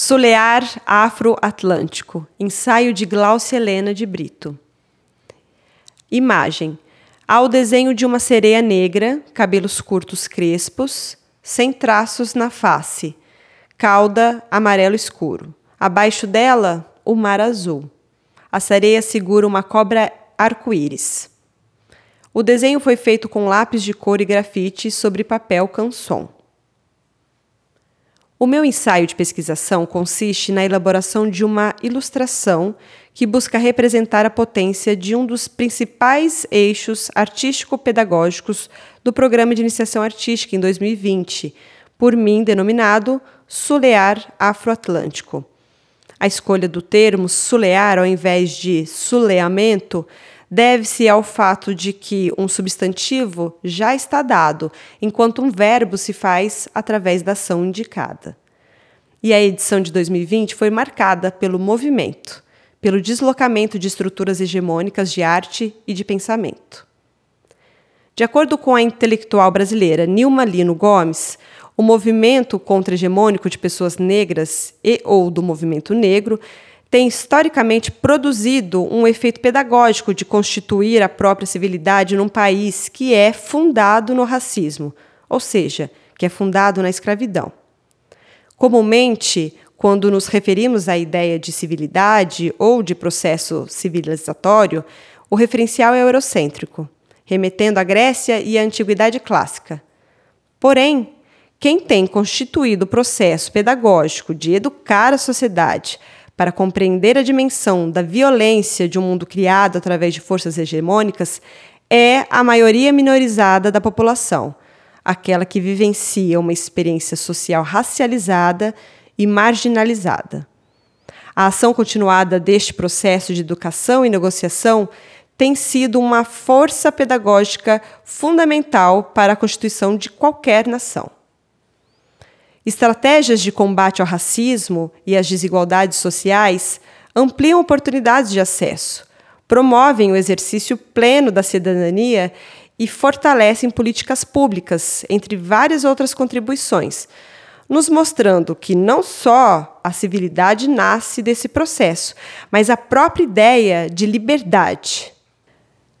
Solear Afro-Atlântico, ensaio de Glaucia Helena de Brito. Imagem: há o desenho de uma sereia negra, cabelos curtos crespos, sem traços na face, cauda amarelo escuro. Abaixo dela, o mar azul. A sereia segura uma cobra arco-íris. O desenho foi feito com lápis de cor e grafite sobre papel canson. O meu ensaio de pesquisação consiste na elaboração de uma ilustração que busca representar a potência de um dos principais eixos artístico-pedagógicos do Programa de Iniciação Artística em 2020, por mim denominado Sulear Afroatlântico. A escolha do termo sulear ao invés de suleamento deve-se ao fato de que um substantivo já está dado, enquanto um verbo se faz através da ação indicada. E a edição de 2020 foi marcada pelo movimento, pelo deslocamento de estruturas hegemônicas de arte e de pensamento. De acordo com a intelectual brasileira Nilma Lino Gomes, o movimento contra-hegemônico de pessoas negras e ou do movimento negro tem historicamente produzido um efeito pedagógico de constituir a própria civilidade num país que é fundado no racismo, ou seja, que é fundado na escravidão. Comumente, quando nos referimos à ideia de civilidade ou de processo civilizatório, o referencial é eurocêntrico, remetendo à Grécia e à antiguidade clássica. Porém, quem tem constituído o processo pedagógico de educar a sociedade para compreender a dimensão da violência de um mundo criado através de forças hegemônicas, é a maioria minorizada da população, aquela que vivencia uma experiência social racializada e marginalizada. A ação continuada deste processo de educação e negociação tem sido uma força pedagógica fundamental para a constituição de qualquer nação. Estratégias de combate ao racismo e às desigualdades sociais ampliam oportunidades de acesso, promovem o exercício pleno da cidadania e fortalecem políticas públicas, entre várias outras contribuições, nos mostrando que não só a civilidade nasce desse processo, mas a própria ideia de liberdade.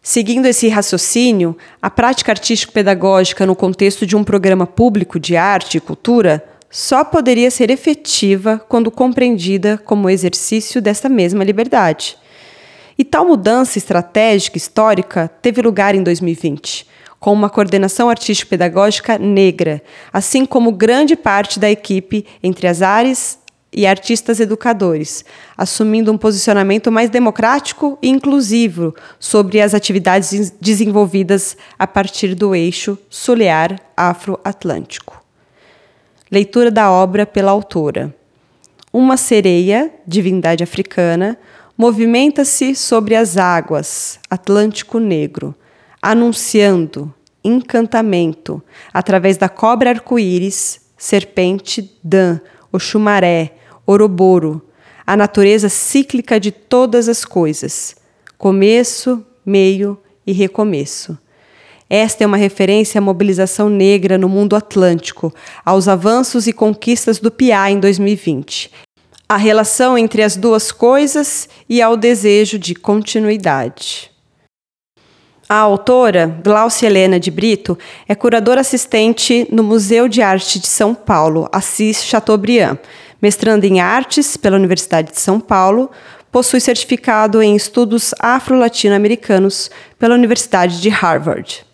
Seguindo esse raciocínio, a prática artístico-pedagógica no contexto de um programa público de arte e cultura só poderia ser efetiva quando compreendida como exercício dessa mesma liberdade. E tal mudança estratégica histórica teve lugar em 2020, com uma coordenação artístico-pedagógica negra, assim como grande parte da equipe entre as áreas e artistas educadores, assumindo um posicionamento mais democrático e inclusivo sobre as atividades desenvolvidas a partir do eixo solear afro-atlântico. Leitura da obra pela autora. Uma sereia, divindade africana, movimenta-se sobre as águas, Atlântico Negro, anunciando encantamento através da cobra arco-íris, serpente Dan, Oxumaré, Oroboro, a natureza cíclica de todas as coisas, começo, meio e recomeço. Esta é uma referência à mobilização negra no mundo atlântico, aos avanços e conquistas do PIA em 2020, a relação entre as duas coisas e ao desejo de continuidade. A autora, Glaucia Helena de Brito, é curadora assistente no Museu de Arte de São Paulo, Assis Chateaubriand, mestrando em artes pela Universidade de São Paulo, possui certificado em estudos afro-latino-americanos pela Universidade de Harvard.